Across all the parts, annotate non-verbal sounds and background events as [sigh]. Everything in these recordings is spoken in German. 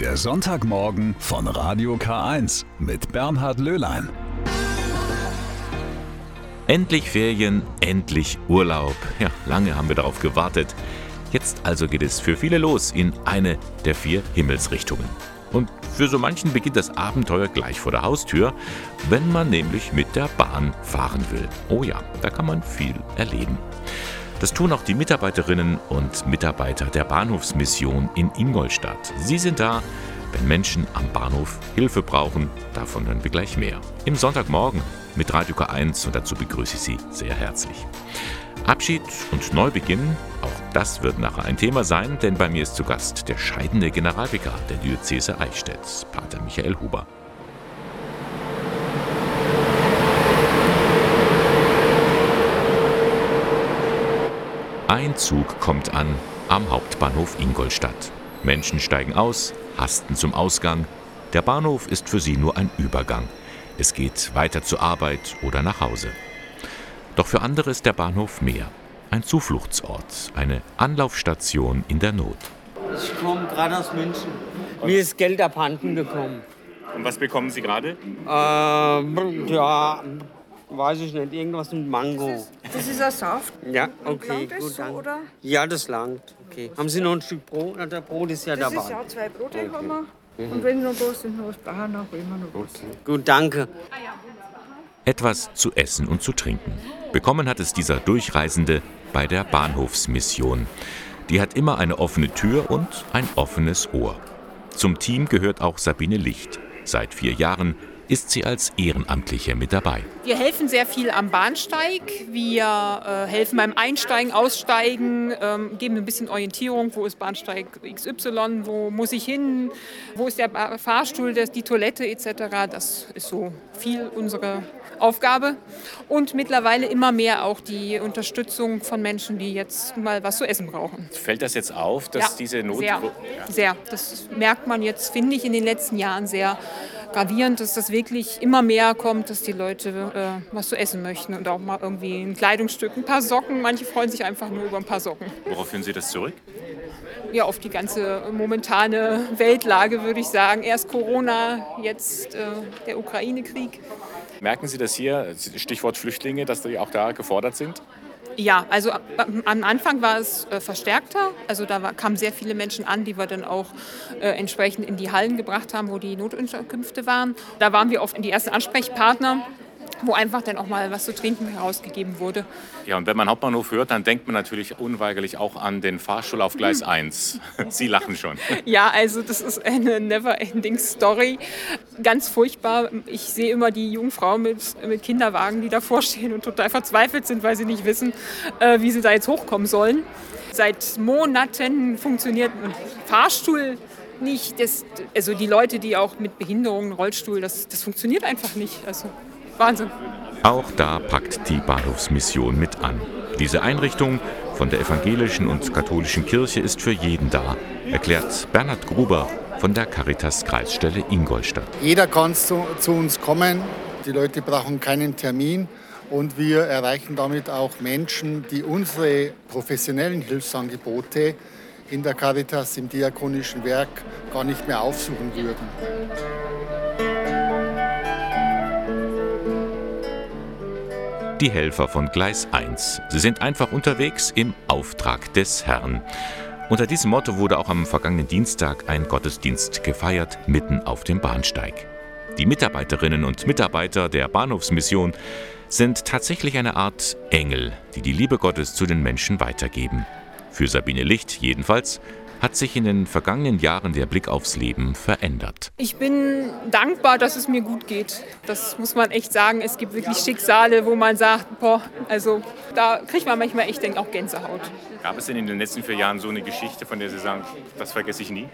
Der Sonntagmorgen von Radio K1 mit Bernhard Löhlein. Endlich Ferien, endlich Urlaub. Ja, lange haben wir darauf gewartet. Jetzt also geht es für viele los in eine der vier Himmelsrichtungen. Und für so manchen beginnt das Abenteuer gleich vor der Haustür, wenn man nämlich mit der Bahn fahren will. Oh ja, da kann man viel erleben. Das tun auch die Mitarbeiterinnen und Mitarbeiter der Bahnhofsmission in Ingolstadt. Sie sind da, wenn Menschen am Bahnhof Hilfe brauchen. Davon hören wir gleich mehr. Im Sonntagmorgen mit Radio K1 und dazu begrüße ich Sie sehr herzlich. Abschied und Neubeginn, auch das wird nachher ein Thema sein, denn bei mir ist zu Gast der scheidende Generalvikar der Diözese Eichstätt, Pater Michael Huber. Ein Zug kommt an am Hauptbahnhof Ingolstadt. Menschen steigen aus, hasten zum Ausgang. Der Bahnhof ist für sie nur ein Übergang. Es geht weiter zur Arbeit oder nach Hause. Doch für andere ist der Bahnhof mehr. Ein Zufluchtsort, eine Anlaufstation in der Not. Ich komme gerade aus München. Mir ist Geld abhanden gekommen. Und was bekommen Sie gerade? Äh, ja, weiß ich nicht, irgendwas mit Mango. Das ist ein Saft. Ja, okay, Langt das gut, so, danke. oder? Ja, das langt. Okay. Haben Sie noch ein Stück Brot? Na, Der Brot ist ja Das dabei. ist ja zwei Brote haben wir. Und wenn noch was sind, noch was brauchen wir noch immer noch was. Gut, danke. Etwas zu essen und zu trinken. Bekommen hat es dieser Durchreisende bei der Bahnhofsmission. Die hat immer eine offene Tür und ein offenes Ohr. Zum Team gehört auch Sabine Licht. Seit vier Jahren ist sie als Ehrenamtliche mit dabei. Wir helfen sehr viel am Bahnsteig. Wir äh, helfen beim Einsteigen, Aussteigen, ähm, geben ein bisschen Orientierung. Wo ist Bahnsteig XY? Wo muss ich hin? Wo ist der Ba- Fahrstuhl, das, die Toilette etc.? Das ist so viel unsere Aufgabe. Und mittlerweile immer mehr auch die Unterstützung von Menschen, die jetzt mal was zu essen brauchen. Fällt das jetzt auf, dass diese Not. Sehr, sehr. Das merkt man jetzt, finde ich, in den letzten Jahren sehr gravierend, dass das wirklich immer mehr kommt, dass die Leute äh, was zu essen möchten und auch mal irgendwie ein Kleidungsstück, ein paar Socken. Manche freuen sich einfach nur über ein paar Socken. Worauf führen Sie das zurück? Ja, auf die ganze momentane Weltlage würde ich sagen. Erst Corona, jetzt äh, der Ukraine-Krieg. Merken Sie das hier, Stichwort Flüchtlinge, dass die auch da gefordert sind? Ja, also a- am Anfang war es äh, verstärkter. Also da kamen sehr viele Menschen an, die wir dann auch äh, entsprechend in die Hallen gebracht haben, wo die Notunterkünfte waren. Da waren wir oft die ersten Ansprechpartner, wo einfach dann auch mal was zu trinken herausgegeben wurde. Ja, und wenn man Hauptbahnhof hört, dann denkt man natürlich unweigerlich auch an den Fahrstuhl auf Gleis 1. [laughs] Sie lachen schon. [laughs] Ja, also das ist eine never-ending Story. Ganz furchtbar. Ich sehe immer die jungen Frauen mit, mit Kinderwagen, die davor stehen und total verzweifelt sind, weil sie nicht wissen, äh, wie sie da jetzt hochkommen sollen. Seit Monaten funktioniert ein Fahrstuhl nicht. Das, also die Leute, die auch mit Behinderungen, Rollstuhl, das, das funktioniert einfach nicht. Also Wahnsinn. Auch da packt die Bahnhofsmission mit an. Diese Einrichtung von der evangelischen und katholischen Kirche ist für jeden da, erklärt Bernhard Gruber von der Caritas Kreisstelle Ingolstadt. Jeder kann zu, zu uns kommen. Die Leute brauchen keinen Termin. Und wir erreichen damit auch Menschen, die unsere professionellen Hilfsangebote in der Caritas im diakonischen Werk gar nicht mehr aufsuchen würden. Die Helfer von Gleis 1. Sie sind einfach unterwegs im Auftrag des Herrn. Unter diesem Motto wurde auch am vergangenen Dienstag ein Gottesdienst gefeiert, mitten auf dem Bahnsteig. Die Mitarbeiterinnen und Mitarbeiter der Bahnhofsmission sind tatsächlich eine Art Engel, die die Liebe Gottes zu den Menschen weitergeben. Für Sabine Licht jedenfalls hat sich in den vergangenen Jahren der Blick aufs Leben verändert. Ich bin dankbar, dass es mir gut geht. Das muss man echt sagen. Es gibt wirklich Schicksale, wo man sagt, boah, also da kriegt man manchmal echt denk, auch Gänsehaut. Gab es denn in den letzten vier Jahren so eine Geschichte, von der Sie sagen, das vergesse ich nie?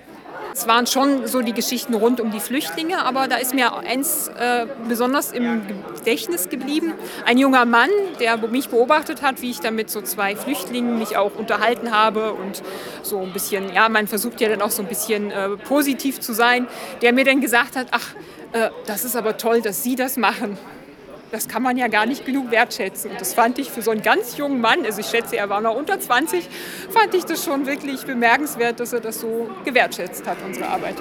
Es waren schon so die Geschichten rund um die Flüchtlinge, aber da ist mir eins äh, besonders im Gedächtnis geblieben. Ein junger Mann, der mich beobachtet hat, wie ich da mit so zwei Flüchtlingen mich auch unterhalten habe und so ein bisschen, ja, man versucht ja dann auch so ein bisschen äh, positiv zu sein, der mir dann gesagt hat, ach, äh, das ist aber toll, dass Sie das machen. Das kann man ja gar nicht genug wertschätzen. Und das fand ich für so einen ganz jungen Mann, also ich schätze, er war noch unter 20, fand ich das schon wirklich bemerkenswert, dass er das so gewertschätzt hat, unsere Arbeit.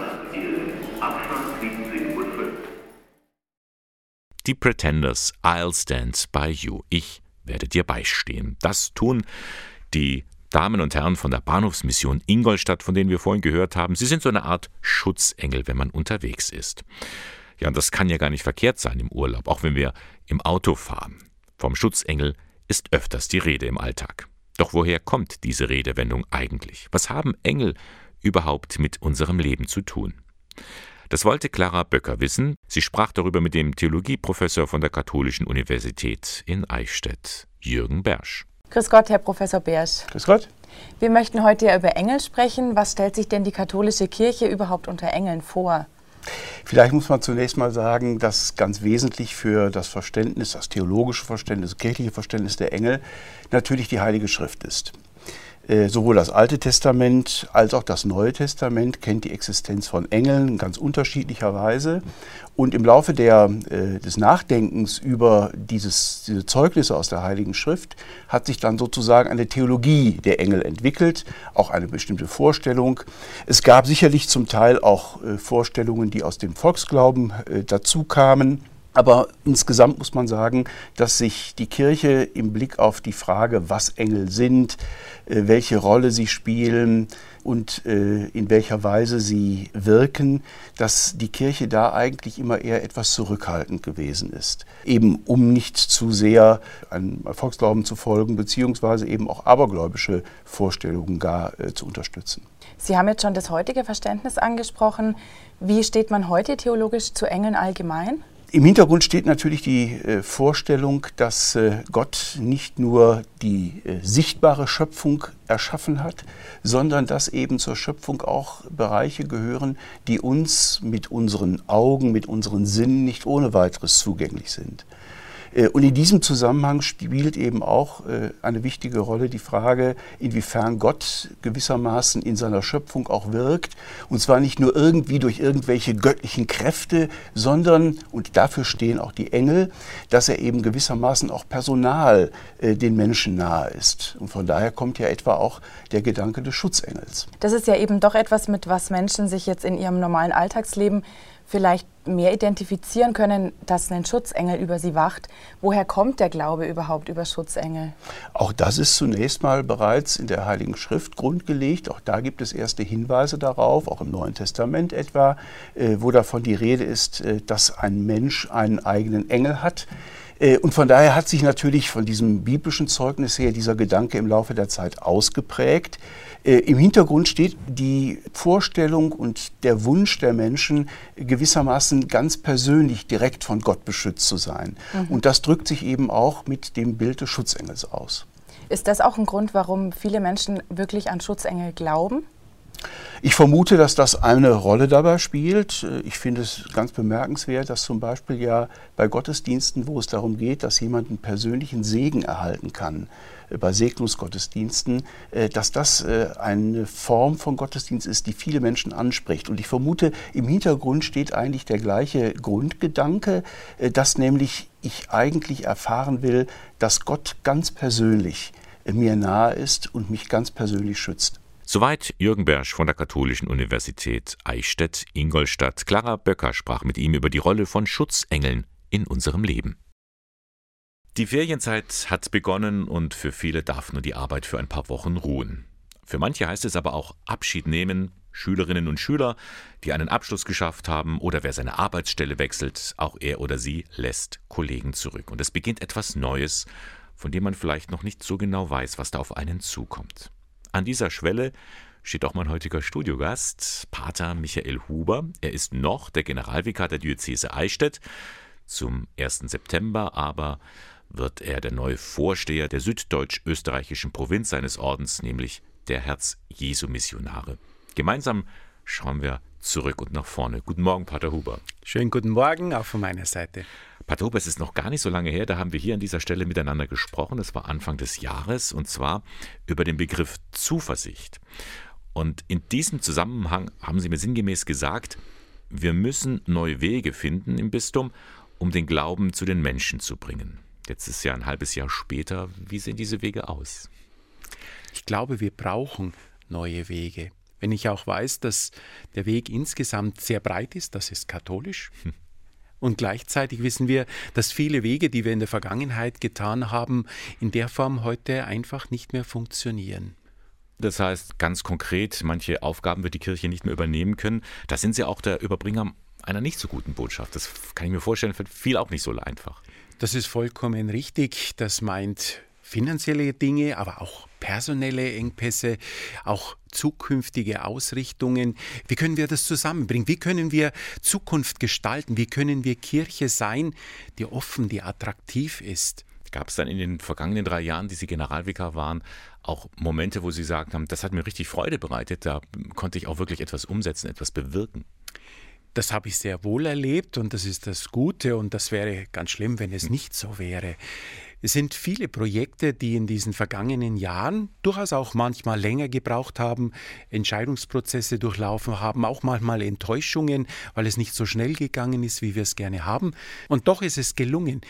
Die Pretenders, I'll stand by you. Ich werde dir beistehen. Das tun die Damen und Herren von der Bahnhofsmission Ingolstadt, von denen wir vorhin gehört haben. Sie sind so eine Art Schutzengel, wenn man unterwegs ist. Ja, und das kann ja gar nicht verkehrt sein im Urlaub, auch wenn wir im Auto fahren. Vom Schutzengel ist öfters die Rede im Alltag. Doch woher kommt diese Redewendung eigentlich? Was haben Engel überhaupt mit unserem Leben zu tun? Das wollte Clara Böcker wissen. Sie sprach darüber mit dem Theologieprofessor von der Katholischen Universität in Eichstätt, Jürgen Bersch. Grüß Gott, Herr Professor Bersch. Grüß Gott. Wir möchten heute ja über Engel sprechen. Was stellt sich denn die katholische Kirche überhaupt unter Engeln vor? Vielleicht muss man zunächst mal sagen, dass ganz wesentlich für das Verständnis, das theologische Verständnis, das kirchliche Verständnis der Engel natürlich die Heilige Schrift ist. Äh, sowohl das Alte Testament als auch das Neue Testament kennt die Existenz von Engeln ganz unterschiedlicher Weise. Und im Laufe der, äh, des Nachdenkens über dieses, diese Zeugnisse aus der Heiligen Schrift hat sich dann sozusagen eine Theologie der Engel entwickelt, auch eine bestimmte Vorstellung. Es gab sicherlich zum Teil auch äh, Vorstellungen, die aus dem Volksglauben dazu kamen. Aber insgesamt muss man sagen, dass sich die Kirche im Blick auf die Frage, was Engel sind, äh, welche Rolle sie spielen und äh, in welcher Weise sie wirken, dass die Kirche da eigentlich immer eher etwas zurückhaltend gewesen ist. Eben um nicht zu sehr einem Erfolgsglauben zu folgen, beziehungsweise eben auch abergläubische Vorstellungen gar äh, zu unterstützen. Sie haben jetzt schon das heutige Verständnis angesprochen. Wie steht man heute theologisch zu Engeln allgemein? Im Hintergrund steht natürlich die äh, Vorstellung, dass äh, Gott nicht nur die äh, sichtbare Schöpfung erschaffen hat, sondern dass eben zur Schöpfung auch Bereiche gehören, die uns mit unseren Augen, mit unseren Sinnen nicht ohne weiteres zugänglich sind. Äh, und in diesem Zusammenhang spielt eben auch äh, eine wichtige Rolle die Frage, inwiefern Gott gewissermaßen in seiner Schöpfung auch wirkt. Und zwar nicht nur irgendwie durch irgendwelche göttlichen Kräfte, sondern, und dafür stehen auch die Engel, dass er eben gewissermaßen auch personal äh, den Menschen nahe ist. Und von daher kommt ja etwa auch der Gedanke des Schutzengels. Das ist ja eben doch etwas, mit was Menschen sich jetzt in ihrem normalen Alltagsleben vielleicht mehr identifizieren können, dass ein Schutzengel über sie wacht. Woher kommt der Glaube überhaupt über Schutzengel? Auch das ist zunächst mal bereits in der Heiligen Schrift grundgelegt. Auch da gibt es erste Hinweise darauf, auch im Neuen Testament etwa, äh, wo davon die Rede ist, äh, dass ein Mensch einen eigenen Engel hat. Äh, und von daher hat sich natürlich von diesem biblischen Zeugnis her dieser Gedanke im Laufe der Zeit ausgeprägt. Äh, Im Hintergrund steht die Vorstellung und der Wunsch der Menschen, gewissermaßen ganz persönlich direkt von Gott beschützt zu sein. Mhm. Und das drückt sich eben auch mit dem Bild des Schutzengels aus. Ist das auch ein Grund, warum viele Menschen wirklich an Schutzengel glauben? Ich vermute, dass das eine Rolle dabei spielt. Ich finde es ganz bemerkenswert, dass zum Beispiel ja bei Gottesdiensten, wo es darum geht, dass jemand einen persönlichen Segen erhalten kann, äh, bei Segnungsgottesdiensten, äh, dass das äh, eine Form von Gottesdienst ist, die viele Menschen anspricht. Und ich vermute, im Hintergrund steht eigentlich der gleiche Grundgedanke, dass nämlich ich eigentlich erfahren will, dass Gott ganz persönlich mir nahe ist und mich ganz persönlich schützt. Soweit Jürgen Bersch von der Katholischen Universität Eichstätt-Ingolstadt. Clara Böcker sprach mit ihm über die Rolle von Schutzengeln in unserem Leben. Die Ferienzeit hat begonnen und für viele darf nur die Arbeit für ein paar Wochen ruhen. Für manche heißt es aber auch Abschied nehmen, Schülerinnen und Schüler, die einen Abschluss geschafft haben oder wer seine Arbeitsstelle wechselt, auch er oder sie lässt Kollegen zurück. Und es beginnt etwas Neues, von dem man vielleicht noch nicht so genau weiß, was da auf einen zukommt. An dieser Schwelle steht auch mein heutiger Studiogast, Pater Michael Huber. Er ist noch der Generalvikar der Diözese Eichstätt. Zum 1. September aber wird er der neue Vorsteher der süddeutsch-österreichischen Provinz seines Ordens, nämlich der Herz-Jesu-Missionare. Gemeinsam schauen wir zurück und nach vorne. Guten Morgen, Pater Huber. Schönen guten Morgen, auch von meiner Seite. Huber, es ist noch gar nicht so lange her, da haben wir hier an dieser Stelle miteinander gesprochen. Es war Anfang des Jahres und zwar über den Begriff Zuversicht. Und in diesem Zusammenhang haben Sie mir sinngemäß gesagt, wir müssen neue Wege finden im Bistum, um den Glauben zu den Menschen zu bringen. Jetzt ist ja ein halbes Jahr später. Wie sehen diese Wege aus? Ich glaube, wir brauchen neue Wege. Wenn ich auch weiß, dass der Weg insgesamt sehr breit ist, das ist katholisch. Hm. Und gleichzeitig wissen wir, dass viele Wege, die wir in der Vergangenheit getan haben, in der Form heute einfach nicht mehr funktionieren. Das heißt ganz konkret, manche Aufgaben wird die Kirche nicht mehr übernehmen können. Da sind sie auch der Überbringer einer nicht so guten Botschaft. Das kann ich mir vorstellen, wird viel auch nicht so einfach. Das ist vollkommen richtig. Das meint finanzielle Dinge, aber auch personelle Engpässe, auch zukünftige Ausrichtungen. Wie können wir das zusammenbringen? Wie können wir Zukunft gestalten? Wie können wir Kirche sein, die offen, die attraktiv ist? Gab es dann in den vergangenen drei Jahren, die Sie Generalvikar waren, auch Momente, wo Sie gesagt haben, das hat mir richtig Freude bereitet, da konnte ich auch wirklich etwas umsetzen, etwas bewirken? Das habe ich sehr wohl erlebt und das ist das Gute und das wäre ganz schlimm, wenn es nicht so wäre. Es sind viele Projekte, die in diesen vergangenen Jahren durchaus auch manchmal länger gebraucht haben, Entscheidungsprozesse durchlaufen haben, auch manchmal Enttäuschungen, weil es nicht so schnell gegangen ist, wie wir es gerne haben. Und doch ist es gelungen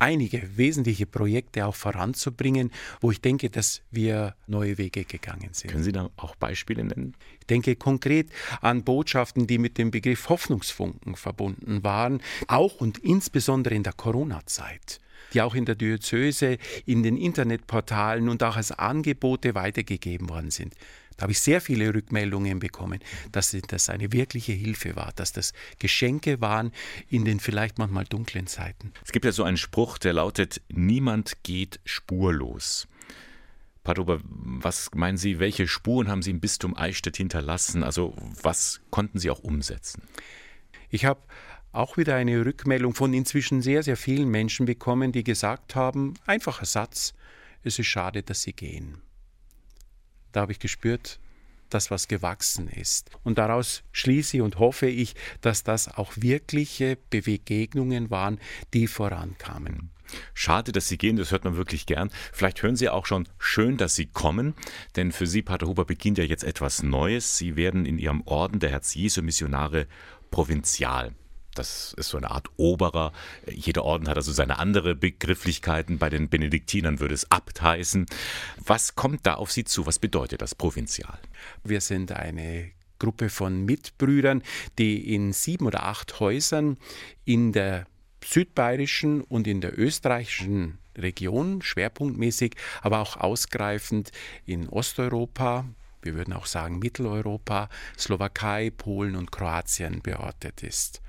einige wesentliche Projekte auch voranzubringen, wo ich denke, dass wir neue Wege gegangen sind. Können Sie da auch Beispiele nennen? Ich denke konkret an Botschaften, die mit dem Begriff Hoffnungsfunken verbunden waren, auch und insbesondere in der Corona-Zeit die auch in der Diözese, in den Internetportalen und auch als Angebote weitergegeben worden sind. Da habe ich sehr viele Rückmeldungen bekommen, dass das eine wirkliche Hilfe war, dass das Geschenke waren in den vielleicht manchmal dunklen Zeiten. Es gibt ja so einen Spruch, der lautet, niemand geht spurlos. Padober, was meinen Sie, welche Spuren haben Sie im Bistum Eichstätt hinterlassen? Also was konnten Sie auch umsetzen? Ich habe auch wieder eine Rückmeldung von inzwischen sehr, sehr vielen Menschen bekommen, die gesagt haben, einfacher Satz, es ist schade, dass sie gehen. Da habe ich gespürt, dass was gewachsen ist. Und daraus schließe und hoffe ich, dass das auch wirkliche Begegnungen waren, die vorankamen. Schade, dass Sie gehen, das hört man wirklich gern. Vielleicht hören Sie auch schon schön, dass Sie kommen, denn für Sie, Pater Huber, beginnt ja jetzt etwas Neues. Sie werden in Ihrem Orden der Herz-Jesu-Missionare Provinzial. Das ist so eine Art Oberer. Jeder Orden hat also seine andere Begrifflichkeiten. Bei den Benediktinern würde es Abt heißen. Was kommt da auf Sie zu? Was bedeutet das Provinzial? Wir sind eine Gruppe von Mitbrüdern, die in sieben oder acht Häusern in der südbayerischen und in der österreichischen Region schwerpunktmäßig, aber auch ausgreifend in Osteuropa, wir würden auch sagen Mitteleuropa, Slowakei, Polen und Kroatien beortet ist.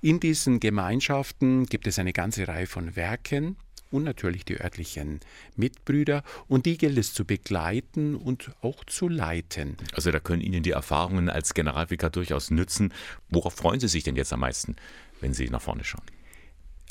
In diesen Gemeinschaften gibt es eine ganze Reihe von Werken und natürlich die örtlichen Mitbrüder und die gilt es zu begleiten und auch zu leiten. Also da können Ihnen die Erfahrungen als Generalvikar durchaus nützen. Worauf freuen Sie sich denn jetzt am meisten, wenn Sie nach vorne schauen?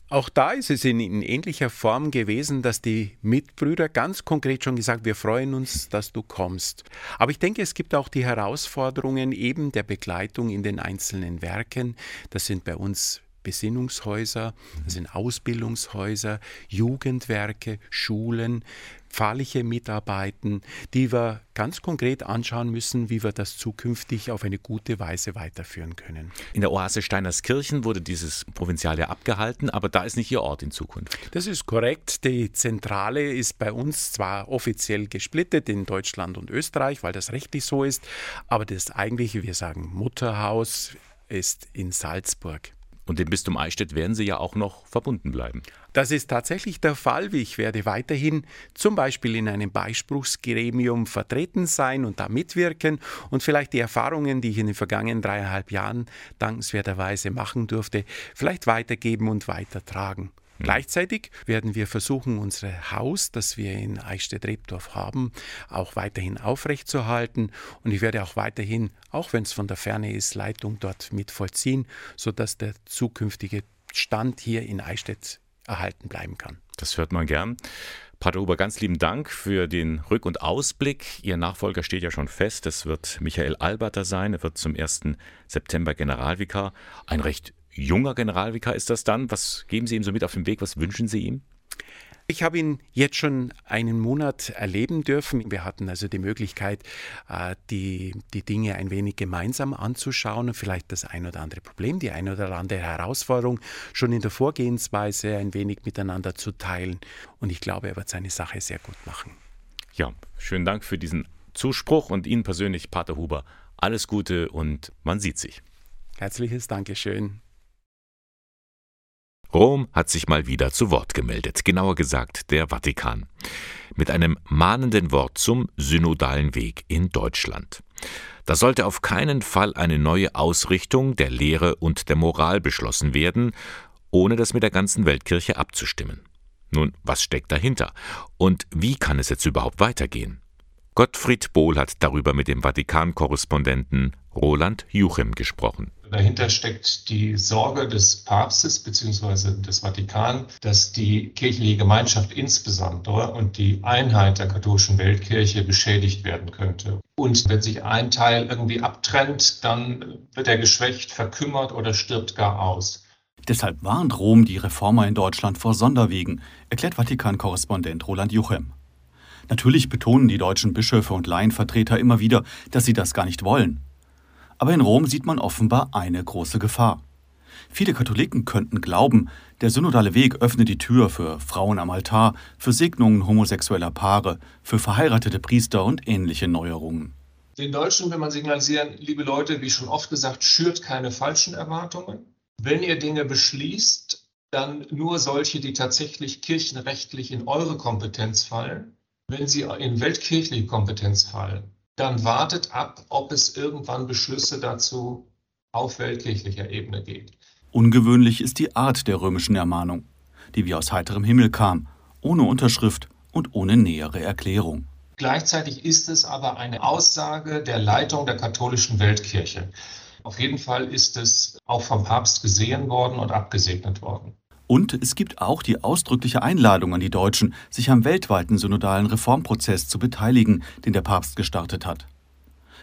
Auch da ist es in, in, ähnlicher Form gewesen, dass die Mitbrüder ganz konkret schon gesagt, wir freuen uns, dass du kommst. Aber ich denke, es gibt auch die Herausforderungen eben der Begleitung in den einzelnen Werken. Das sind bei uns Besinnungshäuser, das sind Ausbildungshäuser, Jugendwerke, Schulen, pfarrliche Mitarbeiten, die wir ganz konkret anschauen müssen, wie wir das zukünftig auf eine gute Weise weiterführen können. In der Oase Steinerskirchen wurde dieses Provinzial ja abgehalten, aber da ist nicht Ihr Ort in Zukunft. Das ist korrekt. Die Zentrale ist bei uns zwar offiziell gesplittet in Deutschland und Österreich, weil das rechtlich so ist, aber das eigentliche, wir sagen Mutterhaus, ist in Salzburg. Und dem Bistum Eichstätt werden Sie ja auch noch verbunden bleiben. Das ist tatsächlich der Fall. Ich werde weiterhin zum Beispiel in einem Beispruchsgremium vertreten sein und da mitwirken und vielleicht die Erfahrungen, die ich in den vergangenen dreieinhalb Jahren dankenswerterweise machen durfte, vielleicht weitergeben und weitertragen. Mhm. Gleichzeitig werden wir versuchen, unser Haus, das wir in Eichstätt-Rebdorf haben, auch weiterhin aufrechtzuerhalten. Und ich werde auch weiterhin, auch wenn es von der Ferne ist, Leitung dort mit vollziehen, sodass der zukünftige Stand hier in Eichstätt erhalten bleiben kann. Das hört man gern. Pater Huber, ganz lieben Dank für den Rück- und Ausblick. Ihr Nachfolger steht ja schon fest. Das wird Michael Alberter sein. Er wird zum 1. September Generalvikar. Ein recht junger Generalvikar ist das dann. Was geben Sie ihm so mit auf den Weg? Was wünschen Sie ihm? Ich habe ihn jetzt schon einen Monat erleben dürfen. Wir hatten also die Möglichkeit, äh, die, die Dinge ein wenig gemeinsam anzuschauen und vielleicht das ein oder andere Problem, die ein oder andere Herausforderung schon in der Vorgehensweise ein wenig miteinander zu teilen. Und ich glaube, er wird seine Sache sehr gut machen. Ja, schönen Dank für diesen Zuspruch und Ihnen persönlich, Pater Huber. Alles Gute und man sieht sich. Herzliches Dankeschön. Rom hat sich mal wieder zu Wort gemeldet, genauer gesagt der Vatikan, mit einem mahnenden Wort zum synodalen Weg in Deutschland. Da sollte auf keinen Fall eine neue Ausrichtung der Lehre und der Moral beschlossen werden, ohne das mit der ganzen Weltkirche abzustimmen. Nun, was steckt dahinter? Und wie kann es jetzt überhaupt weitergehen? Gottfried Bohl hat darüber mit dem Vatikan-Korrespondenten Roland Juchim gesprochen. Dahinter steckt die Sorge des Papstes bzw. des Vatikan, dass die kirchliche Gemeinschaft insbesondere und die Einheit der katholischen Weltkirche beschädigt werden könnte. Und wenn sich ein Teil irgendwie abtrennt, dann wird er geschwächt, verkümmert oder stirbt gar aus. Deshalb warnt Rom die Reformer in Deutschland vor Sonderwegen, erklärt Vatikan-Korrespondent Roland Juchem. Natürlich betonen die deutschen Bischöfe und Laienvertreter immer wieder, dass sie das gar nicht wollen. Aber in Rom sieht man offenbar eine große Gefahr. Viele Katholiken könnten glauben, der synodale Weg öffne die Tür für Frauen am Altar, für Segnungen homosexueller Paare, für verheiratete Priester und ähnliche Neuerungen. Den Deutschen will man signalisieren, liebe Leute, wie schon oft gesagt, schürt keine falschen Erwartungen. Wenn ihr Dinge beschließt, dann nur solche, die tatsächlich kirchenrechtlich in eure Kompetenz fallen. Wenn sie in weltkirchliche Kompetenz fallen, dann wartet ab, ob es irgendwann Beschlüsse dazu auf weltkirchlicher Ebene gibt. Ungewöhnlich ist die Art der römischen Ermahnung, die wie aus heiterem Himmel kam, ohne Unterschrift und ohne nähere Erklärung. Gleichzeitig ist es aber eine Aussage der Leitung der katholischen Weltkirche. Auf jeden Fall ist es auch vom Papst gesehen worden und abgesegnet worden. Und es gibt auch die ausdrückliche Einladung an die Deutschen, sich am weltweiten synodalen Reformprozess zu beteiligen, den der Papst gestartet hat.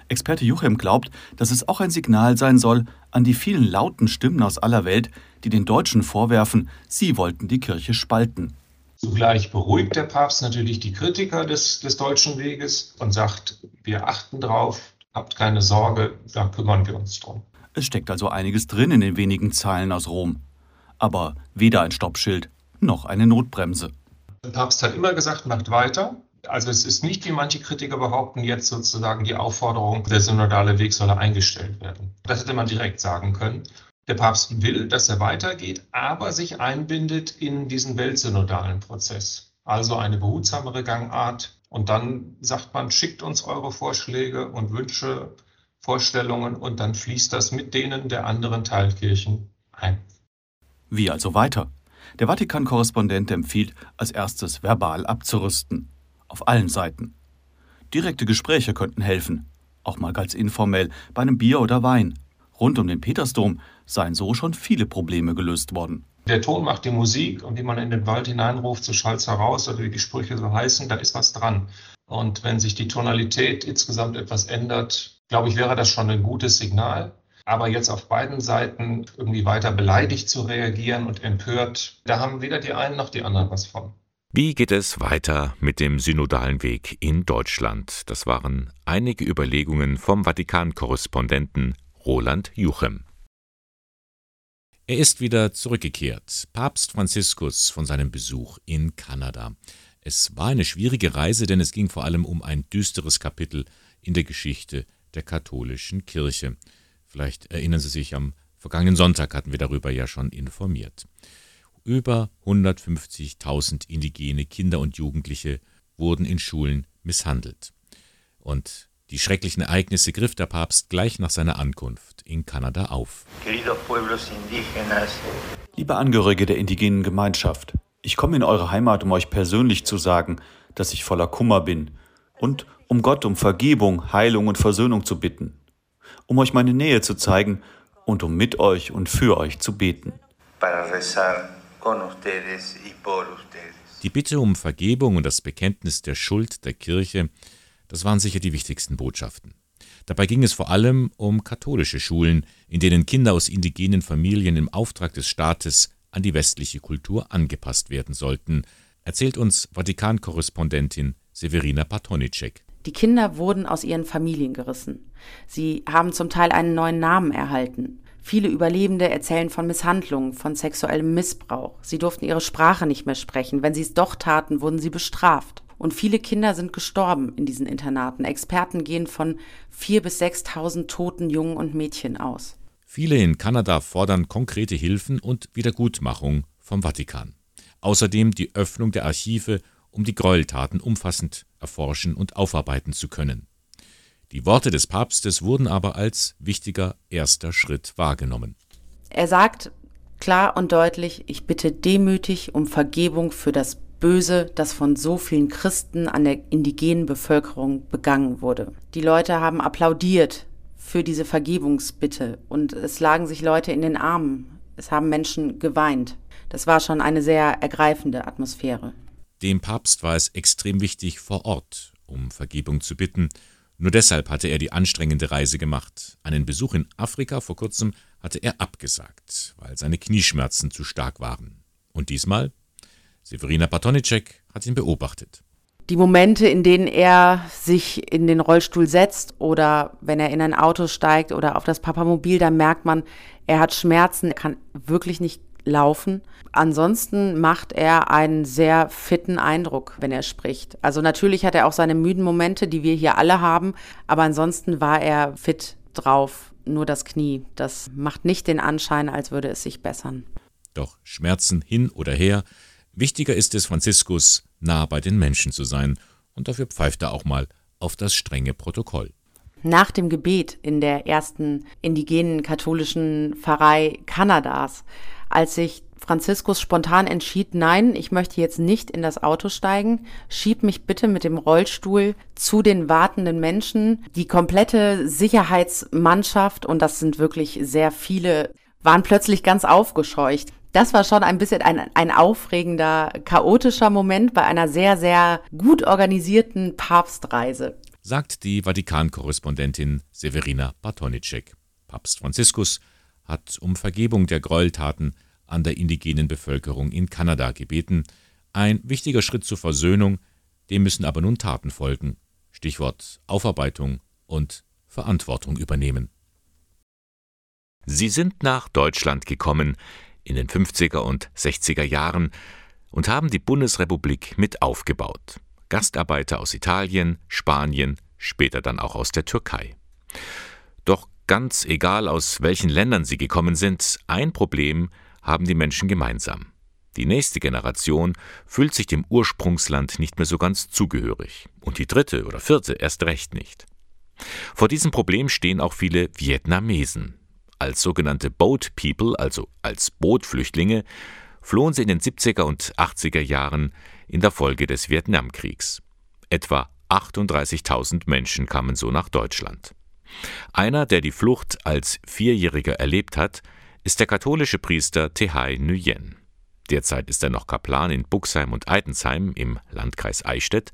Experte Juchem glaubt, dass es auch ein Signal sein soll an die vielen lauten Stimmen aus aller Welt, die den Deutschen vorwerfen, sie wollten die Kirche spalten. Zugleich beruhigt der Papst natürlich die Kritiker des, des deutschen Weges und sagt, wir achten drauf, habt keine Sorge, da kümmern wir uns drum. Es steckt also einiges drin in den wenigen Zeilen aus Rom aber weder ein Stoppschild noch eine Notbremse. Der Papst hat immer gesagt, macht weiter. Also es ist nicht, wie manche Kritiker behaupten, jetzt sozusagen die Aufforderung, der synodale Weg solle eingestellt werden. Das hätte man direkt sagen können. Der Papst will, dass er weitergeht, aber sich einbindet in diesen weltsynodalen Prozess. Also eine behutsamere Gangart. Und dann sagt man, schickt uns eure Vorschläge und Wünsche, Vorstellungen und dann fließt das mit denen der anderen Teilkirchen ein. Wie also weiter? Der Vatikan-Korrespondent empfiehlt, als erstes verbal abzurüsten. Auf allen Seiten. Direkte Gespräche könnten helfen, auch mal ganz informell, bei einem Bier oder Wein. Rund um den Petersdom seien so schon viele Probleme gelöst worden. Der Ton macht die Musik und wie man in den Wald hineinruft, so schallt's heraus oder wie die Sprüche so heißen, da ist was dran. Und wenn sich die Tonalität insgesamt etwas ändert, glaube ich, wäre das schon ein gutes Signal. Aber jetzt auf beiden Seiten irgendwie weiter beleidigt zu reagieren und empört, da haben weder die einen noch die anderen was von. Wie geht es weiter mit dem synodalen Weg in Deutschland? Das waren einige Überlegungen vom Vatikan-Korrespondenten Roland Juchem. Er ist wieder zurückgekehrt, Papst Franziskus von seinem Besuch in Kanada. Es war eine schwierige Reise, denn es ging vor allem um ein düsteres Kapitel in der Geschichte der katholischen Kirche. Vielleicht erinnern Sie sich, am vergangenen Sonntag hatten wir darüber ja schon informiert. Über 150.000 indigene Kinder und Jugendliche wurden in Schulen misshandelt. Und die schrecklichen Ereignisse griff der Papst gleich nach seiner Ankunft in Kanada auf. Liebe Angehörige der indigenen Gemeinschaft, ich komme in eure Heimat, um euch persönlich zu sagen, dass ich voller Kummer bin und um Gott um Vergebung, Heilung und Versöhnung zu bitten um euch meine Nähe zu zeigen und um mit euch und für euch zu beten. Die Bitte um Vergebung und das Bekenntnis der Schuld der Kirche, das waren sicher die wichtigsten Botschaften. Dabei ging es vor allem um katholische Schulen, in denen Kinder aus indigenen Familien im Auftrag des Staates an die westliche Kultur angepasst werden sollten, erzählt uns Vatikan-Korrespondentin Severina Patonicek. Die Kinder wurden aus ihren Familien gerissen. Sie haben zum Teil einen neuen Namen erhalten. Viele Überlebende erzählen von Misshandlungen, von sexuellem Missbrauch. Sie durften ihre Sprache nicht mehr sprechen. Wenn sie es doch taten, wurden sie bestraft. Und viele Kinder sind gestorben in diesen Internaten. Experten gehen von 4.000 bis 6.000 toten Jungen und Mädchen aus. Viele in Kanada fordern konkrete Hilfen und Wiedergutmachung vom Vatikan. Außerdem die Öffnung der Archive, um die Gräueltaten umfassend erforschen und aufarbeiten zu können. Die Worte des Papstes wurden aber als wichtiger erster Schritt wahrgenommen. Er sagt klar und deutlich, ich bitte demütig um Vergebung für das Böse, das von so vielen Christen an der indigenen Bevölkerung begangen wurde. Die Leute haben applaudiert für diese Vergebungsbitte und es lagen sich Leute in den Armen. Es haben Menschen geweint. Das war schon eine sehr ergreifende Atmosphäre. Dem Papst war es extrem wichtig, vor Ort um Vergebung zu bitten. Nur deshalb hatte er die anstrengende Reise gemacht. Einen Besuch in Afrika vor kurzem hatte er abgesagt, weil seine Knieschmerzen zu stark waren. Und diesmal? Severina Patonicek hat ihn beobachtet. Die Momente, in denen er sich in den Rollstuhl setzt oder wenn er in ein Auto steigt oder auf das Papamobil, da merkt man, er hat Schmerzen, er kann wirklich nicht laufen. Ansonsten macht er einen sehr fitten Eindruck, wenn er spricht. Also natürlich hat er auch seine müden Momente, die wir hier alle haben, aber ansonsten war er fit drauf. Nur das Knie, das macht nicht den Anschein, als würde es sich bessern. Doch Schmerzen hin oder her, wichtiger ist es Franziskus, nah bei den Menschen zu sein, und dafür pfeift er auch mal auf das strenge Protokoll. Nach dem Gebet in der ersten indigenen katholischen Pfarrei Kanadas als sich Franziskus spontan entschied, nein, ich möchte jetzt nicht in das Auto steigen, schieb mich bitte mit dem Rollstuhl zu den wartenden Menschen. Die komplette Sicherheitsmannschaft, und das sind wirklich sehr viele, waren plötzlich ganz aufgescheucht. Das war schon ein bisschen ein, ein aufregender, chaotischer Moment bei einer sehr, sehr gut organisierten Papstreise. Sagt die Vatikan-Korrespondentin Severina Bartonicek. Papst Franziskus hat um Vergebung der Gräueltaten an der indigenen Bevölkerung in Kanada gebeten. Ein wichtiger Schritt zur Versöhnung, dem müssen aber nun Taten folgen. Stichwort Aufarbeitung und Verantwortung übernehmen. Sie sind nach Deutschland gekommen in den 50er und 60er Jahren und haben die Bundesrepublik mit aufgebaut. Gastarbeiter aus Italien, Spanien, später dann auch aus der Türkei. Ganz egal, aus welchen Ländern sie gekommen sind, ein Problem haben die Menschen gemeinsam. Die nächste Generation fühlt sich dem Ursprungsland nicht mehr so ganz zugehörig und die dritte oder vierte erst recht nicht. Vor diesem Problem stehen auch viele Vietnamesen. Als sogenannte Boat People, also als Bootflüchtlinge, flohen sie in den 70er und 80er Jahren in der Folge des Vietnamkriegs. Etwa 38.000 Menschen kamen so nach Deutschland. Einer, der die Flucht als Vierjähriger erlebt hat, ist der katholische Priester Tehai Nguyen. Derzeit ist er noch Kaplan in Buxheim und Eitensheim im Landkreis Eichstätt,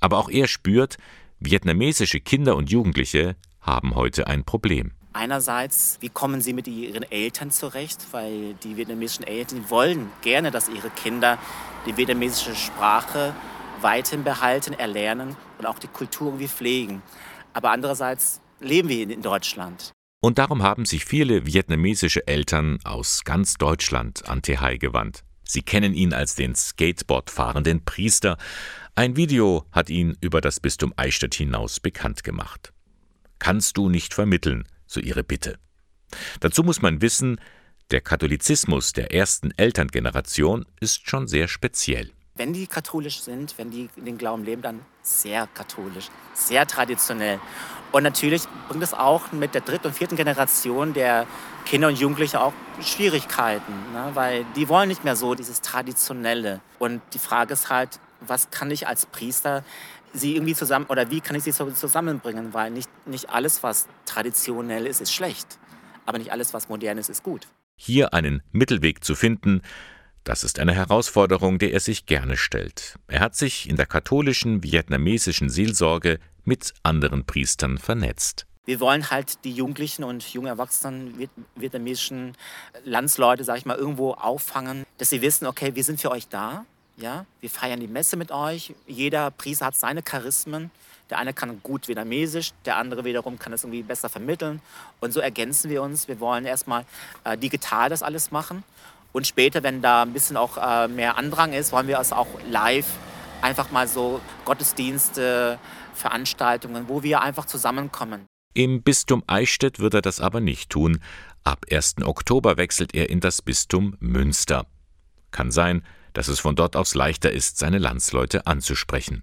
aber auch er spürt, vietnamesische Kinder und Jugendliche haben heute ein Problem. Einerseits, wie kommen sie mit ihren Eltern zurecht? Weil die vietnamesischen Eltern wollen gerne, dass ihre Kinder die vietnamesische Sprache weiterhin behalten, erlernen und auch die Kultur irgendwie pflegen. Aber andererseits leben wir in Deutschland. Und darum haben sich viele vietnamesische Eltern aus ganz Deutschland an Tehai gewandt. Sie kennen ihn als den Skateboard fahrenden Priester. Ein Video hat ihn über das Bistum Eichstätt hinaus bekannt gemacht. Kannst du nicht vermitteln, so ihre Bitte. Dazu muss man wissen, der Katholizismus der ersten Elterngeneration ist schon sehr speziell. Wenn die katholisch sind, wenn die den Glauben leben, dann sehr katholisch, sehr traditionell. Und natürlich bringt es auch mit der dritten und vierten Generation der Kinder und Jugendliche auch Schwierigkeiten, ne? weil die wollen nicht mehr so dieses Traditionelle. Und die Frage ist halt, was kann ich als Priester sie irgendwie zusammen oder wie kann ich sie zusammenbringen? Weil nicht, nicht alles, was traditionell ist, ist schlecht. Aber nicht alles, was modern ist, ist gut. Hier einen Mittelweg zu finden, das ist eine Herausforderung, der er sich gerne stellt. Er hat sich in der katholischen vietnamesischen Seelsorge mit anderen Priestern vernetzt. Wir wollen halt die Jugendlichen und jungen Erwachsenen vietnamesischen Landsleute, sag ich mal, irgendwo auffangen, dass sie wissen, okay, wir sind für euch da. Ja, wir feiern die Messe mit euch. Jeder Priester hat seine Charismen. Der eine kann gut vietnamesisch, der andere wiederum kann es irgendwie besser vermitteln. Und so ergänzen wir uns. Wir wollen erstmal äh, digital das alles machen. Und später, wenn da ein bisschen auch äh, mehr Andrang ist, wollen wir es auch live einfach mal so Gottesdienste, Veranstaltungen, wo wir einfach zusammenkommen. Im Bistum Eichstätt wird er das aber nicht tun. Ab 1. Oktober wechselt er in das Bistum Münster. Kann sein, dass es von dort aus leichter ist, seine Landsleute anzusprechen.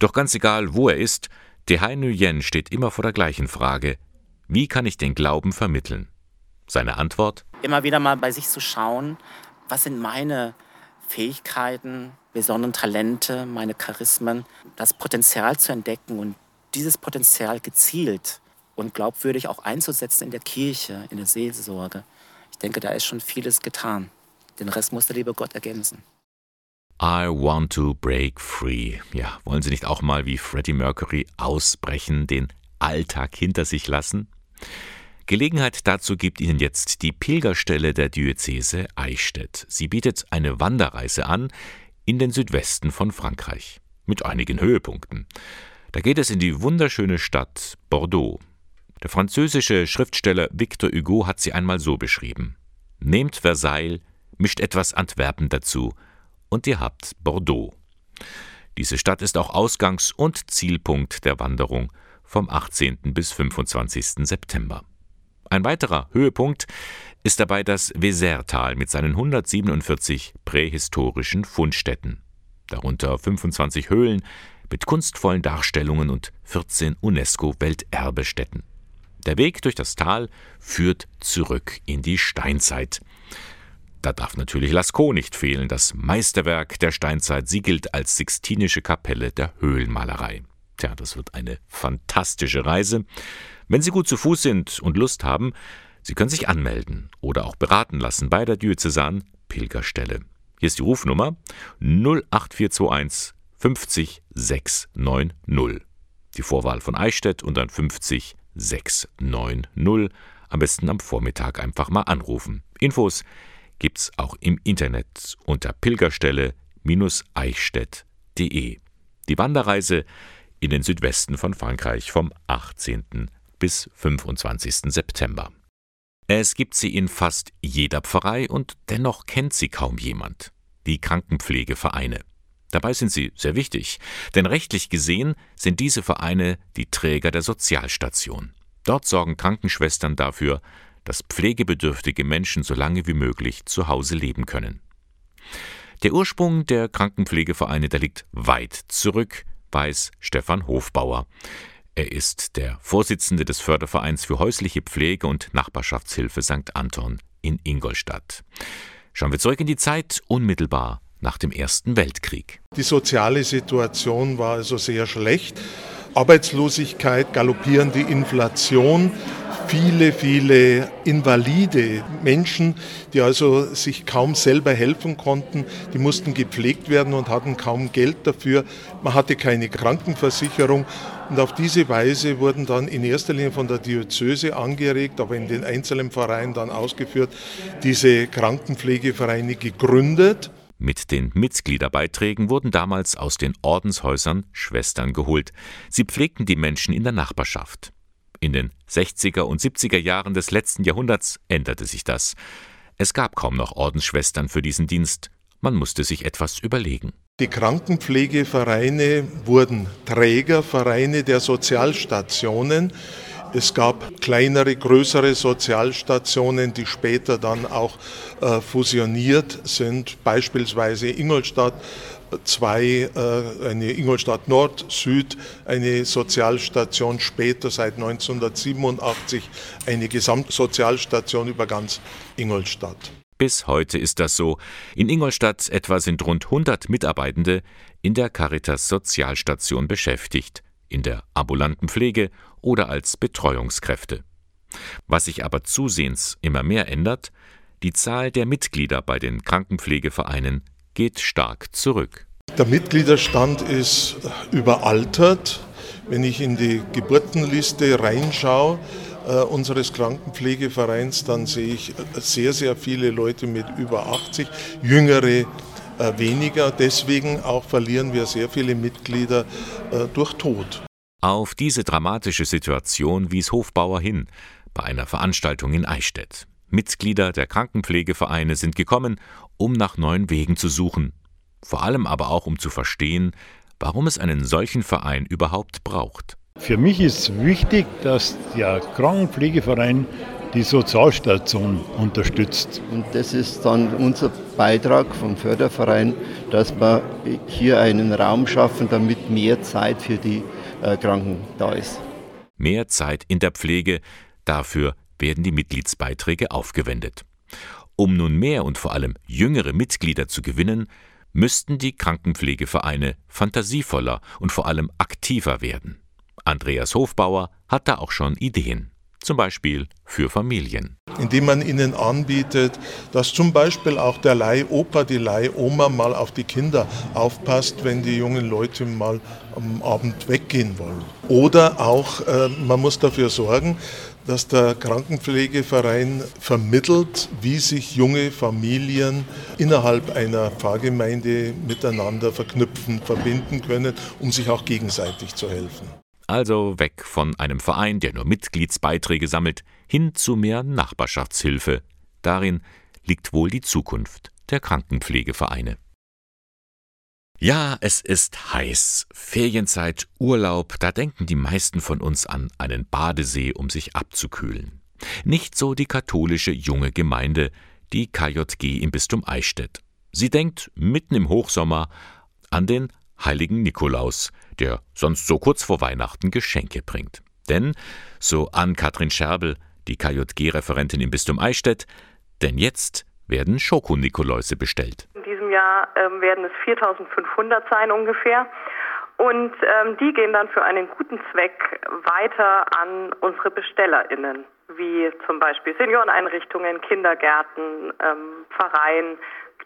Doch ganz egal, wo er ist, Tehai Nguyen steht immer vor der gleichen Frage. Wie kann ich den Glauben vermitteln? Seine Antwort? Immer wieder mal bei sich zu schauen, was sind meine Fähigkeiten, besonderen Talente, meine Charismen, das Potenzial zu entdecken und dieses Potenzial gezielt und glaubwürdig auch einzusetzen in der Kirche, in der Seelsorge. Ich denke, da ist schon vieles getan. Den Rest muss der liebe Gott ergänzen. I want to break free. Ja, wollen Sie nicht auch mal wie Freddie Mercury ausbrechen, den Alltag hinter sich lassen? Gelegenheit dazu gibt Ihnen jetzt die Pilgerstelle der Diözese Eichstätt. Sie bietet eine Wanderreise an in den Südwesten von Frankreich mit einigen Höhepunkten. Da geht es in die wunderschöne Stadt Bordeaux. Der französische Schriftsteller Victor Hugo hat sie einmal so beschrieben: Nehmt Versailles, mischt etwas Antwerpen dazu, und ihr habt Bordeaux. Diese Stadt ist auch Ausgangs- und Zielpunkt der Wanderung vom 18. bis 25. September. Ein weiterer Höhepunkt ist dabei das Wesertal mit seinen 147 prähistorischen Fundstätten, darunter 25 Höhlen mit kunstvollen Darstellungen und 14 UNESCO-Welterbestätten. Der Weg durch das Tal führt zurück in die Steinzeit. Da darf natürlich Lascaux nicht fehlen, das Meisterwerk der Steinzeit. Sie gilt als Sixtinische Kapelle der Höhlenmalerei. Tja, das wird eine fantastische Reise. Wenn Sie gut zu Fuß sind und Lust haben, Sie können sich anmelden oder auch beraten lassen bei der Diözesan Pilgerstelle. Hier ist die Rufnummer 08421 50 690. Die Vorwahl von Eichstätt und dann 50 690. Am besten am Vormittag einfach mal anrufen. Infos gibt's auch im Internet unter pilgerstelle-eichstätt.de. Die Wanderreise in den Südwesten von Frankreich vom 18. bis 25. September. Es gibt sie in fast jeder Pfarrei und dennoch kennt sie kaum jemand. Die Krankenpflegevereine. Dabei sind sie sehr wichtig, denn rechtlich gesehen sind diese Vereine die Träger der Sozialstation. Dort sorgen Krankenschwestern dafür, dass pflegebedürftige Menschen so lange wie möglich zu Hause leben können. Der Ursprung der Krankenpflegevereine, der liegt weit zurück, weiß Stefan Hofbauer. Er ist der Vorsitzende des Fördervereins für häusliche Pflege und Nachbarschaftshilfe St. Anton in Ingolstadt. Schauen wir zurück in die Zeit unmittelbar nach dem Ersten Weltkrieg. Die soziale Situation war also sehr schlecht. Arbeitslosigkeit, galoppierende Inflation, viele, viele invalide Menschen, die also sich kaum selber helfen konnten, die mussten gepflegt werden und hatten kaum Geld dafür. Man hatte keine Krankenversicherung und auf diese Weise wurden dann in erster Linie von der Diözese angeregt, aber in den einzelnen Vereinen dann ausgeführt, diese Krankenpflegevereine gegründet. Mit den Mitgliederbeiträgen wurden damals aus den Ordenshäusern Schwestern geholt. Sie pflegten die Menschen in der Nachbarschaft. In den 60er und 70er Jahren des letzten Jahrhunderts änderte sich das. Es gab kaum noch Ordensschwestern für diesen Dienst. Man musste sich etwas überlegen. Die Krankenpflegevereine wurden Trägervereine der Sozialstationen. Es gab kleinere, größere Sozialstationen, die später dann auch äh, fusioniert sind, beispielsweise Ingolstadt zwei, äh, eine Ingolstadt Nord, Süd, eine Sozialstation, später seit 1987 eine Gesamtsozialstation über ganz Ingolstadt. Bis heute ist das so. In Ingolstadt etwa sind rund 100 Mitarbeitende in der Caritas Sozialstation beschäftigt, in der ambulanten Pflege oder als Betreuungskräfte. Was sich aber zusehends immer mehr ändert, die Zahl der Mitglieder bei den Krankenpflegevereinen geht stark zurück. Der Mitgliederstand ist überaltert. Wenn ich in die Geburtenliste reinschaue, äh, unseres Krankenpflegevereins, dann sehe ich sehr, sehr viele Leute mit über 80, jüngere äh, weniger. Deswegen auch verlieren wir sehr viele Mitglieder äh, durch Tod. Auf diese dramatische Situation wies Hofbauer hin bei einer Veranstaltung in Eichstätt. Mitglieder der Krankenpflegevereine sind gekommen, um nach neuen Wegen zu suchen. Vor allem aber auch, um zu verstehen, warum es einen solchen Verein überhaupt braucht. Für mich ist wichtig, dass der Krankenpflegeverein die Sozialstation unterstützt. Und das ist dann unser Beitrag vom Förderverein, dass wir hier einen Raum schaffen, damit mehr Zeit für die äh, Kranken da ist. Mehr Zeit in der Pflege, dafür werden die Mitgliedsbeiträge aufgewendet. Um nun mehr und vor allem jüngere Mitglieder zu gewinnen, müssten die Krankenpflegevereine fantasievoller und vor allem aktiver werden. Andreas Hofbauer hat da auch schon Ideen zum Beispiel für Familien. Indem man ihnen anbietet, dass zum Beispiel auch der Leihopa, die Leihoma mal auf die Kinder aufpasst, wenn die jungen Leute mal am Abend weggehen wollen. Oder auch, äh, man muss dafür sorgen, dass der Krankenpflegeverein vermittelt, wie sich junge Familien innerhalb einer Pfarrgemeinde miteinander verknüpfen, verbinden können, um sich auch gegenseitig zu helfen. Also weg von einem Verein, der nur Mitgliedsbeiträge sammelt, hin zu mehr Nachbarschaftshilfe. Darin liegt wohl die Zukunft der Krankenpflegevereine. Ja, es ist heiß. Ferienzeit, Urlaub, da denken die meisten von uns an einen Badesee, um sich abzukühlen. Nicht so die katholische junge Gemeinde, die KJG im Bistum Eichstätt. Sie denkt mitten im Hochsommer an den heiligen Nikolaus, der sonst so kurz vor Weihnachten Geschenke bringt. Denn, so Ann-Kathrin Scherbel, die KJG-Referentin im Bistum Eichstätt, denn jetzt werden Schokonikoläuse bestellt. In diesem Jahr ähm, werden es 4500 sein ungefähr. Und ähm, die gehen dann für einen guten Zweck weiter an unsere BestellerInnen, wie zum Beispiel Senioreneinrichtungen, Kindergärten, ähm, Pfarreien,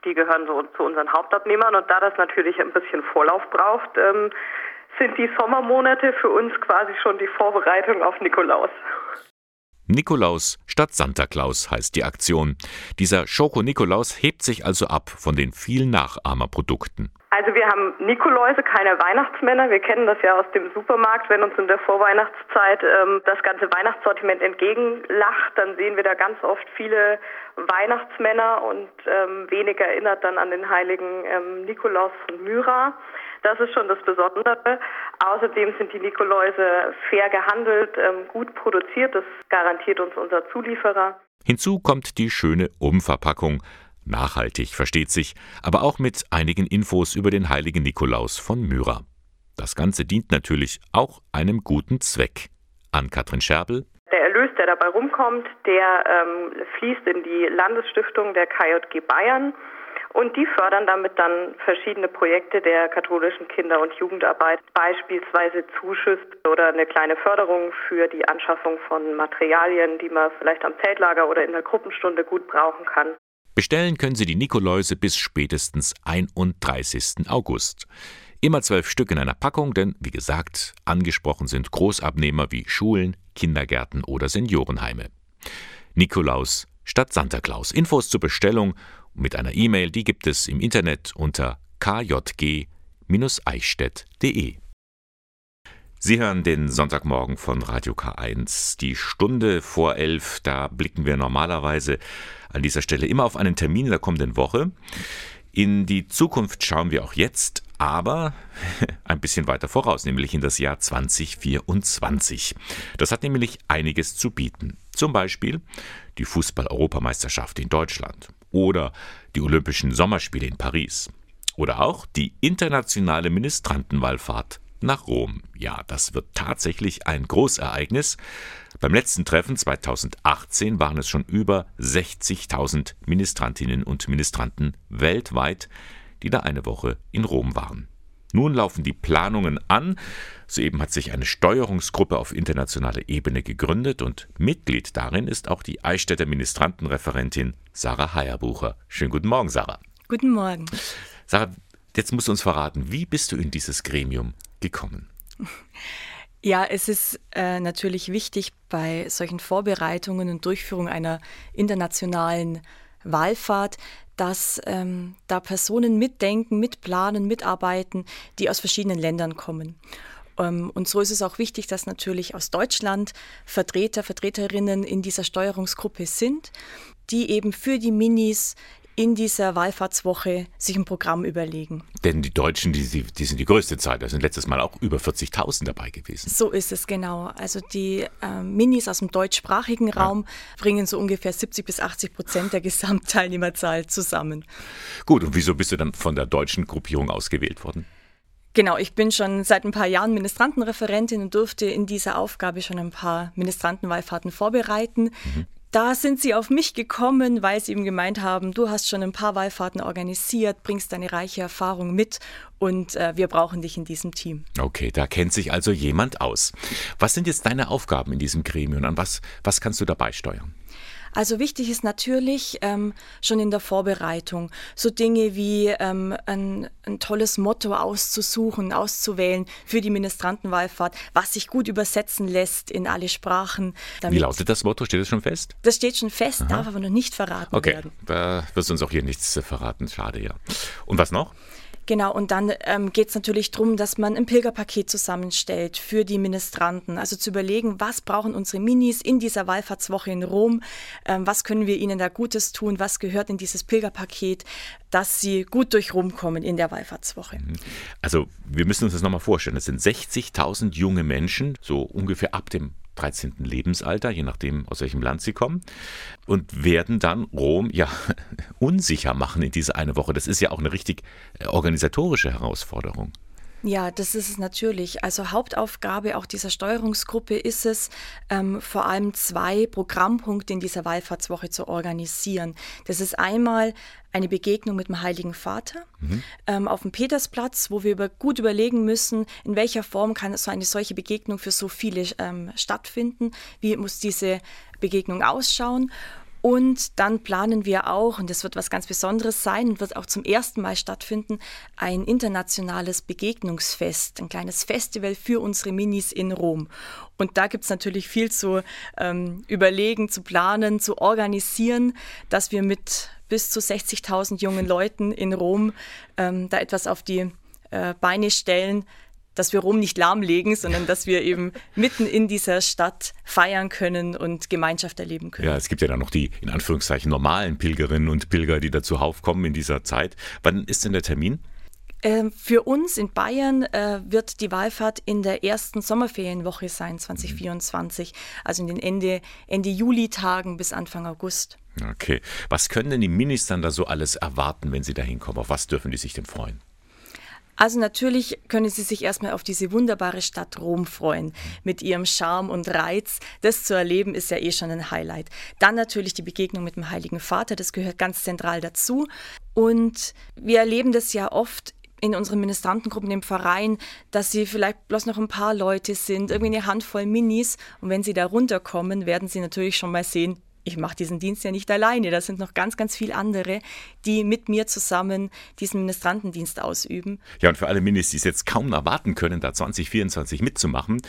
die gehören so zu unseren Hauptabnehmern. Und da das natürlich ein bisschen Vorlauf braucht, ähm, sind die Sommermonate für uns quasi schon die Vorbereitung auf Nikolaus. Nikolaus statt Santa Claus heißt die Aktion. Dieser Schoko-Nikolaus hebt sich also ab von den vielen Nachahmerprodukten. Also wir haben Nikoläuse, keine Weihnachtsmänner. Wir kennen das ja aus dem Supermarkt. Wenn uns in der Vorweihnachtszeit ähm, das ganze Weihnachtssortiment entgegenlacht, dann sehen wir da ganz oft viele Weihnachtsmänner und ähm, wenig erinnert dann an den heiligen ähm, Nikolaus von Myra. Das ist schon das Besondere. Außerdem sind die Nikoläuse fair gehandelt, ähm, gut produziert. Das garantiert uns unser Zulieferer. Hinzu kommt die schöne Umverpackung Nachhaltig versteht sich, aber auch mit einigen Infos über den heiligen Nikolaus von Myra. Das Ganze dient natürlich auch einem guten Zweck. An Katrin Scherbel. Der Erlös, der dabei rumkommt, der ähm, fließt in die Landesstiftung der KJG Bayern. Und die fördern damit dann verschiedene Projekte der katholischen Kinder- und Jugendarbeit, beispielsweise Zuschüsse oder eine kleine Förderung für die Anschaffung von Materialien, die man vielleicht am Zeltlager oder in der Gruppenstunde gut brauchen kann. Bestellen können Sie die Nikoläuse bis spätestens 31. August. Immer zwölf Stück in einer Packung, denn wie gesagt, angesprochen sind Großabnehmer wie Schulen, Kindergärten oder Seniorenheime. Nikolaus statt Santa Claus. Infos zur Bestellung mit einer E-Mail, die gibt es im Internet unter kjg-eichstätt.de. Sie hören den Sonntagmorgen von Radio K1. Die Stunde vor elf, da blicken wir normalerweise an dieser Stelle immer auf einen Termin in der kommenden Woche. In die Zukunft schauen wir auch jetzt, aber [laughs] ein bisschen weiter voraus, nämlich in das Jahr 2024. Das hat nämlich einiges zu bieten. Zum Beispiel die Fußball-Europameisterschaft in Deutschland oder die Olympischen Sommerspiele in Paris oder auch die internationale Ministrantenwallfahrt nach Rom. Ja, das wird tatsächlich ein Großereignis. Beim letzten Treffen 2018 waren es schon über 60.000 Ministrantinnen und Ministranten weltweit, die da eine Woche in Rom waren. Nun laufen die Planungen an. Soeben hat sich eine Steuerungsgruppe auf internationaler Ebene gegründet und Mitglied darin ist auch die Eichstätter Ministrantenreferentin Sarah Heierbucher. Schönen guten Morgen, Sarah. Guten Morgen. Sarah, jetzt musst du uns verraten, wie bist du in dieses Gremium gekommen? [laughs] Ja, es ist äh, natürlich wichtig bei solchen Vorbereitungen und Durchführung einer internationalen Wallfahrt, dass ähm, da Personen mitdenken, mitplanen, mitarbeiten, die aus verschiedenen Ländern kommen. Ähm, und so ist es auch wichtig, dass natürlich aus Deutschland Vertreter, Vertreterinnen in dieser Steuerungsgruppe sind, die eben für die Minis in dieser Wallfahrtswoche sich ein Programm überlegen. Denn die Deutschen, die, die sind die größte Zahl. Da sind letztes Mal auch über 40.000 dabei gewesen. So ist es genau. Also die äh, Minis aus dem deutschsprachigen Raum ja. bringen so ungefähr 70 bis 80 Prozent der Gesamtteilnehmerzahl zusammen. Gut, und wieso bist du dann von der deutschen Gruppierung ausgewählt worden? Genau, ich bin schon seit ein paar Jahren Ministrantenreferentin und durfte in dieser Aufgabe schon ein paar Ministrantenwallfahrten vorbereiten. Mhm. Da sind sie auf mich gekommen, weil sie eben gemeint haben, du hast schon ein paar Wallfahrten organisiert, bringst deine reiche Erfahrung mit und äh, wir brauchen dich in diesem Team. Okay, da kennt sich also jemand aus. Was sind jetzt deine Aufgaben in diesem Gremium? An was, was kannst du dabei steuern? Also wichtig ist natürlich ähm, schon in der Vorbereitung so Dinge wie ähm, ein, ein, tolles Motto auszusuchen, auszuwählen für die Ministrantenwallfahrt, was sich gut übersetzen lässt in alle Sprachen. Wie lautet das Motto? Steht es schon fest? Das steht schon fest, Aha. darf aber noch nicht verraten okay. werden. Okay, da wirst du uns auch hier nichts verraten. Schade, ja. Und was noch? Genau, und dann ähm, geht es natürlich darum, dass man ein Pilgerpaket zusammenstellt für die Ministranten. Also zu überlegen, was brauchen unsere Minis in dieser Wallfahrtswoche in Rom, ähm, was können wir ihnen da Gutes tun, was gehört in dieses Pilgerpaket, dass sie gut durch Rom kommen in der Wallfahrtswoche. Mhm. Also wir müssen uns das nochmal vorstellen. Es sind 60.000 junge Menschen, so ungefähr ab dem 13. Lebensalter, je nachdem, aus welchem Land sie kommen, und werden dann Rom ja [laughs] unsicher machen in diese eine Woche. Das ist ja auch eine richtig äh, organisatorische Herausforderung. Ja, das ist es natürlich. Also Hauptaufgabe auch dieser Steuerungsgruppe ist es, ähm, vor allem zwei Programmpunkte in dieser Wallfahrtswoche zu organisieren. Das ist einmal eine Begegnung mit dem Heiligen Vater mhm. ähm, auf dem Petersplatz, wo wir über, gut überlegen müssen, in welcher Form kann so eine solche Begegnung für so viele ähm, stattfinden, wie muss diese Begegnung ausschauen. Und dann planen wir auch, und das wird was ganz Besonderes sein und wird auch zum ersten Mal stattfinden, ein internationales Begegnungsfest, ein kleines Festival für unsere Minis in Rom. Und da gibt es natürlich viel zu ähm, überlegen, zu planen, zu organisieren, dass wir mit bis zu 60.000 jungen Leuten in Rom ähm, da etwas auf die äh, Beine stellen, dass wir Rom nicht lahmlegen, sondern dass wir eben mitten in dieser Stadt feiern können und Gemeinschaft erleben können. Ja, es gibt ja dann noch die in Anführungszeichen normalen Pilgerinnen und Pilger, die da zuhauf kommen in dieser Zeit. Wann ist denn der Termin? Ähm, für uns in Bayern äh, wird die Wallfahrt in der ersten Sommerferienwoche sein, 2024, also in den Ende, Ende Juli-Tagen bis Anfang August. Okay. Was können denn die Minis dann da so alles erwarten, wenn sie da hinkommen? Auf was dürfen die sich denn freuen? Also natürlich können Sie sich erstmal auf diese wunderbare Stadt Rom freuen. Mit ihrem Charme und Reiz. Das zu erleben ist ja eh schon ein Highlight. Dann natürlich die Begegnung mit dem Heiligen Vater. Das gehört ganz zentral dazu. Und wir erleben das ja oft in unseren Ministrantengruppen im Verein, dass sie vielleicht bloß noch ein paar Leute sind, irgendwie eine Handvoll Minis. Und wenn sie da runterkommen, werden sie natürlich schon mal sehen, ich mache diesen Dienst ja nicht alleine. Da sind noch ganz, ganz viele andere, die mit mir zusammen diesen Ministrantendienst ausüben. Ja, und für alle Minis, die es jetzt kaum erwarten können, da 2024 mitzumachen,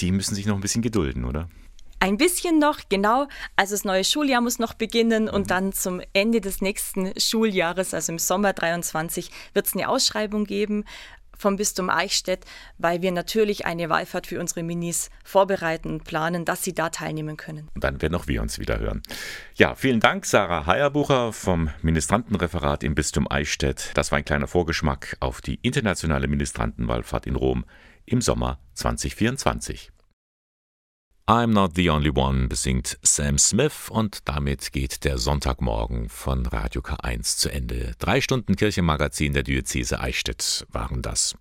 die müssen sich noch ein bisschen gedulden, oder? Ein bisschen noch, genau. Also das neue Schuljahr muss noch beginnen und dann zum Ende des nächsten Schuljahres, also im Sommer 23, wird es eine Ausschreibung geben vom Bistum Eichstätt, weil wir natürlich eine Wallfahrt für unsere Minis vorbereiten und planen, dass sie da teilnehmen können. Und dann werden auch wir uns wieder hören. Ja, vielen Dank, Sarah Heierbucher vom Ministrantenreferat im Bistum Eichstätt. Das war ein kleiner Vorgeschmack auf die internationale Ministrantenwallfahrt in Rom im Sommer 2024. I'm Not the Only One besingt Sam Smith und damit geht der Sonntagmorgen von Radio K1 zu Ende. Drei Stunden Kirchenmagazin der Diözese Eichstätt waren das.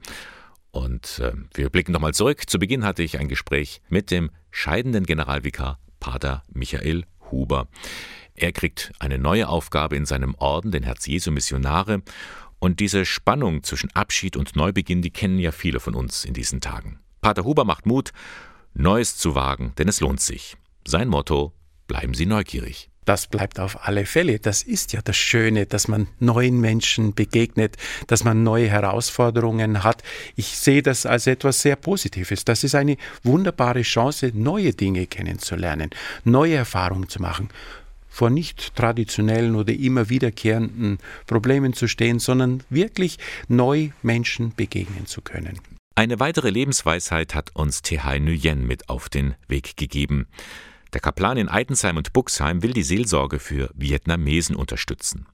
Und äh, wir blicken nochmal zurück. Zu Beginn hatte ich ein Gespräch mit dem scheidenden Generalvikar Pater Michael Huber. Er kriegt eine neue Aufgabe in seinem Orden, den Herz-Jesu Missionare. Und diese Spannung zwischen Abschied und Neubeginn, die kennen ja viele von uns in diesen Tagen. Pater Huber macht Mut Neues zu wagen, denn es lohnt sich. Sein Motto, bleiben Sie neugierig. Das bleibt auf alle Fälle. Das ist ja das Schöne, dass man neuen Menschen begegnet, dass man neue Herausforderungen hat. Ich sehe das als etwas sehr Positives. Das ist eine wunderbare Chance, neue Dinge kennenzulernen, neue Erfahrungen zu machen. vor nicht traditionellen oder immer wiederkehrenden Problemen zu stehen, sondern wirklich neu Menschen begegnen zu können. Eine weitere Lebensweisheit hat uns Tehai Nguyen mit auf den Weg gegeben. Der Kaplan in Eitensheim und Buxheim will die Seelsorge für Vietnamesen unterstützen.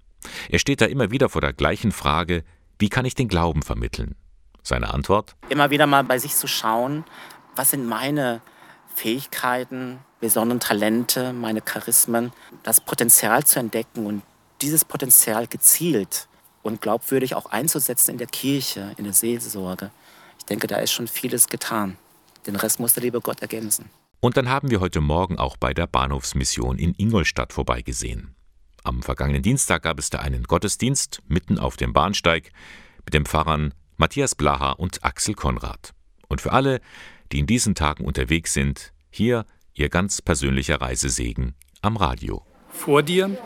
Er steht da immer wieder vor der gleichen Frage, wie kann ich den Glauben vermitteln? Seine Antwort? Immer wieder mal bei sich zu schauen, was sind meine Fähigkeiten, besonderen Talente, meine Charismen, das Potenzial zu entdecken und dieses Potenzial gezielt und glaubwürdig auch einzusetzen in der Kirche, in der Seelsorge. Ich denke, da ist schon vieles getan. Den Rest muss der liebe Gott ergänzen. Und dann haben wir heute Morgen auch bei der Bahnhofsmission in Ingolstadt vorbeigesehen. Am vergangenen Dienstag gab es da einen Gottesdienst mitten auf dem Bahnsteig mit den Pfarrern Matthias Blaha und Axel Konrad. Und für alle, die in diesen Tagen unterwegs sind, hier ihr ganz persönlicher Reisesegen am Radio. Vor dir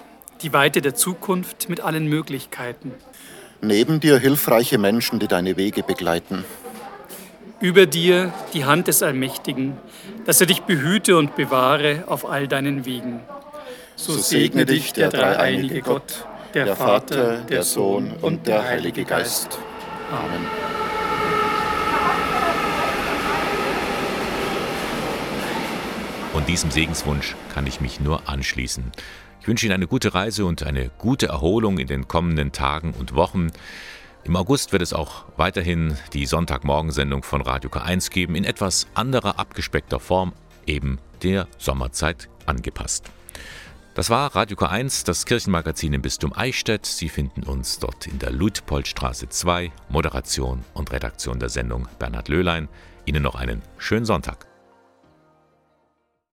die Weite der Zukunft mit allen Möglichkeiten. Neben dir hilfreiche Menschen, die deine Wege begleiten. Über dir die Hand des Allmächtigen, dass er dich behüte und bewahre auf all deinen Wegen. So segne dich der dreieinige Gott, der Vater, der Sohn und der Heilige Geist. Amen. Und diesem Segenswunsch kann ich mich nur anschließen. Ich wünsche Ihnen eine gute Reise und eine gute Erholung in den kommenden Tagen und Wochen. Im August wird es auch weiterhin die Sonntagmorgensendung von Radio K1 geben, in etwas anderer abgespeckter Form, eben der Sommerzeit angepasst. Das war Radio K1, das Kirchenmagazin im Bistum Eichstätt. Sie finden uns dort in der Luitpoldstraße 2. Moderation und Redaktion der Sendung Bernhard Löhlein. Ihnen noch einen schönen Sonntag.